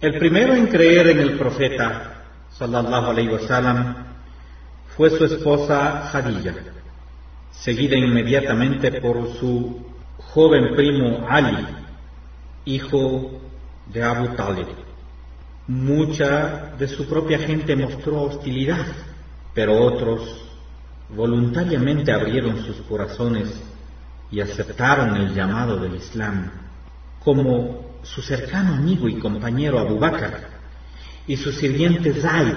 El primero en creer en el profeta, sallallahu alayhi wasallam, fue su esposa Hadilla, seguida inmediatamente por su joven primo Ali, hijo de Abu Talib. Mucha de su propia gente mostró hostilidad, pero otros voluntariamente abrieron sus corazones y aceptaron el llamado del Islam, como su cercano amigo y compañero Abu Bakr y su sirviente Zaid,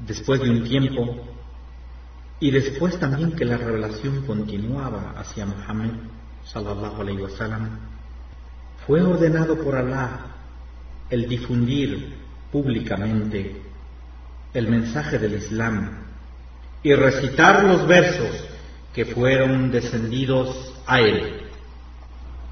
después de un tiempo, y después también que la revelación continuaba hacia Muhammad sallallahu alayhi wasallam, fue ordenado por Allah el difundir públicamente el mensaje del Islam y recitar los versos que fueron descendidos a él.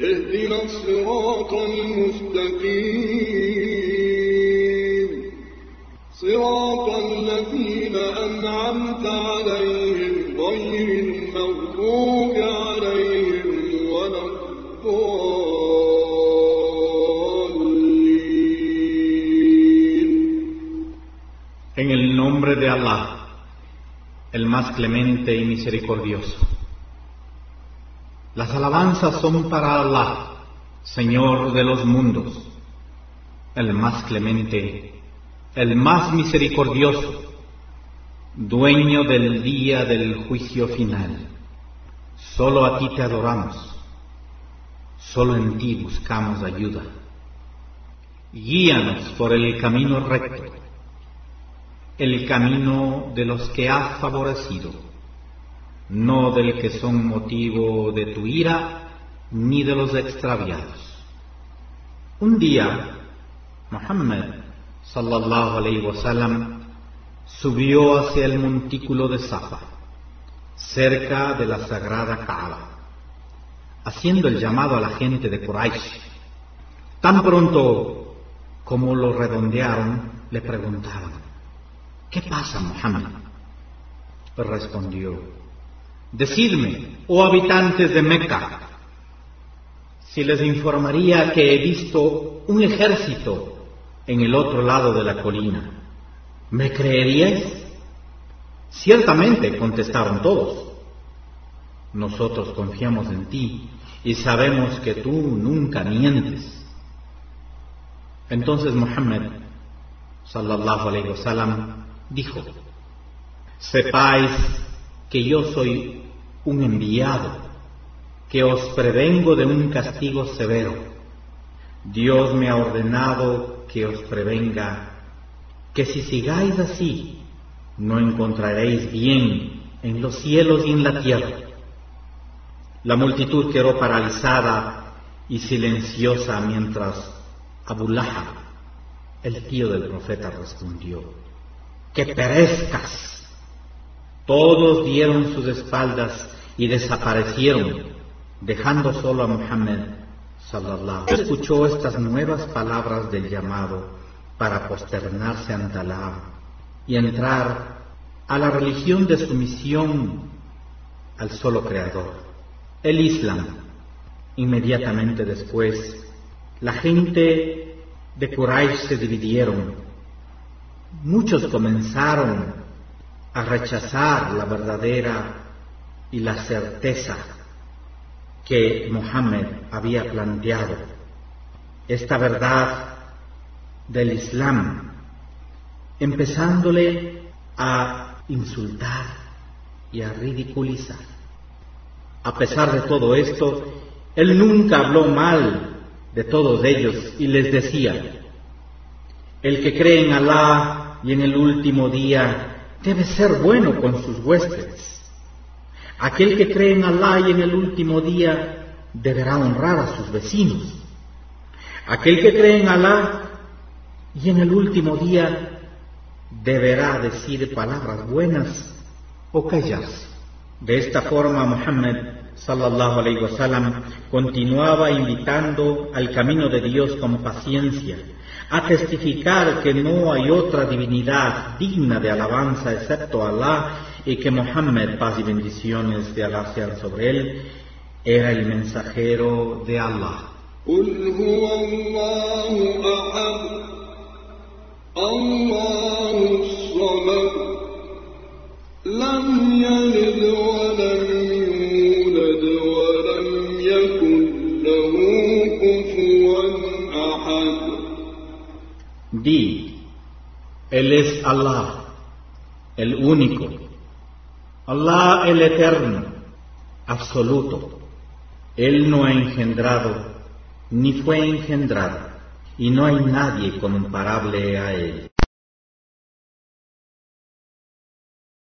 اهدنا الصراط المستقيم صراط الذين أنعمت عليهم غير المغضوب عليهم ولا الضالين En el nombre de Allah el más clemente y misericordioso. Las alabanzas son para Allah, Señor de los mundos, el más clemente, el más misericordioso, dueño del día del juicio final. Solo a ti te adoramos, solo en ti buscamos ayuda. Guíanos por el camino recto el camino de los que has favorecido, no del que son motivo de tu ira, ni de los extraviados. Un día, Muhammad sallallahu alayhi wasallam subió hacia el montículo de Safa, cerca de la sagrada Kaaba, haciendo el llamado a la gente de Quraysh. Tan pronto como lo redondearon, le preguntaron, ¿Qué pasa, Muhammad? Respondió, Decidme, oh habitantes de Meca, si les informaría que he visto un ejército en el otro lado de la colina, ¿me creeríais? Ciertamente, contestaron todos. Nosotros confiamos en ti y sabemos que tú nunca mientes. Entonces Muhammad, sallallahu alayhi wa sallam, dijo, sepáis que yo soy un enviado, que os prevengo de un castigo severo. Dios me ha ordenado que os prevenga, que si sigáis así, no encontraréis bien en los cielos y en la tierra. La multitud quedó paralizada y silenciosa mientras Abu el tío del profeta, respondió, que perezcas. Todos dieron sus espaldas y desaparecieron, dejando solo a Muhammad sallallahu Escuchó estas nuevas palabras del llamado para posternarse ante Allah y entrar a la religión de sumisión al solo Creador, el Islam. Inmediatamente después, la gente de Quraysh se dividieron muchos comenzaron a rechazar la verdadera y la certeza que Mohammed había planteado. Esta verdad del Islam, empezándole a insultar y a ridiculizar. A pesar de todo esto, él nunca habló mal de todos ellos y les decía, el que cree en Alá y en el último día debe ser bueno con sus huéspedes. Aquel que cree en Alá y en el último día deberá honrar a sus vecinos. Aquel que cree en Alá y en el último día deberá decir palabras buenas o callarse. De esta forma Muhammad sallallahu alaihi wasallam continuaba invitando al camino de Dios con paciencia, a testificar que no hay otra divinidad digna de alabanza excepto Allah y que Muhammad, paz y bendiciones de Allah sean sobre él, era el mensajero de Allah. Di, Él es Allah, el único, Allah el eterno, absoluto. Él no ha engendrado, ni fue engendrado, y no hay nadie comparable a Él.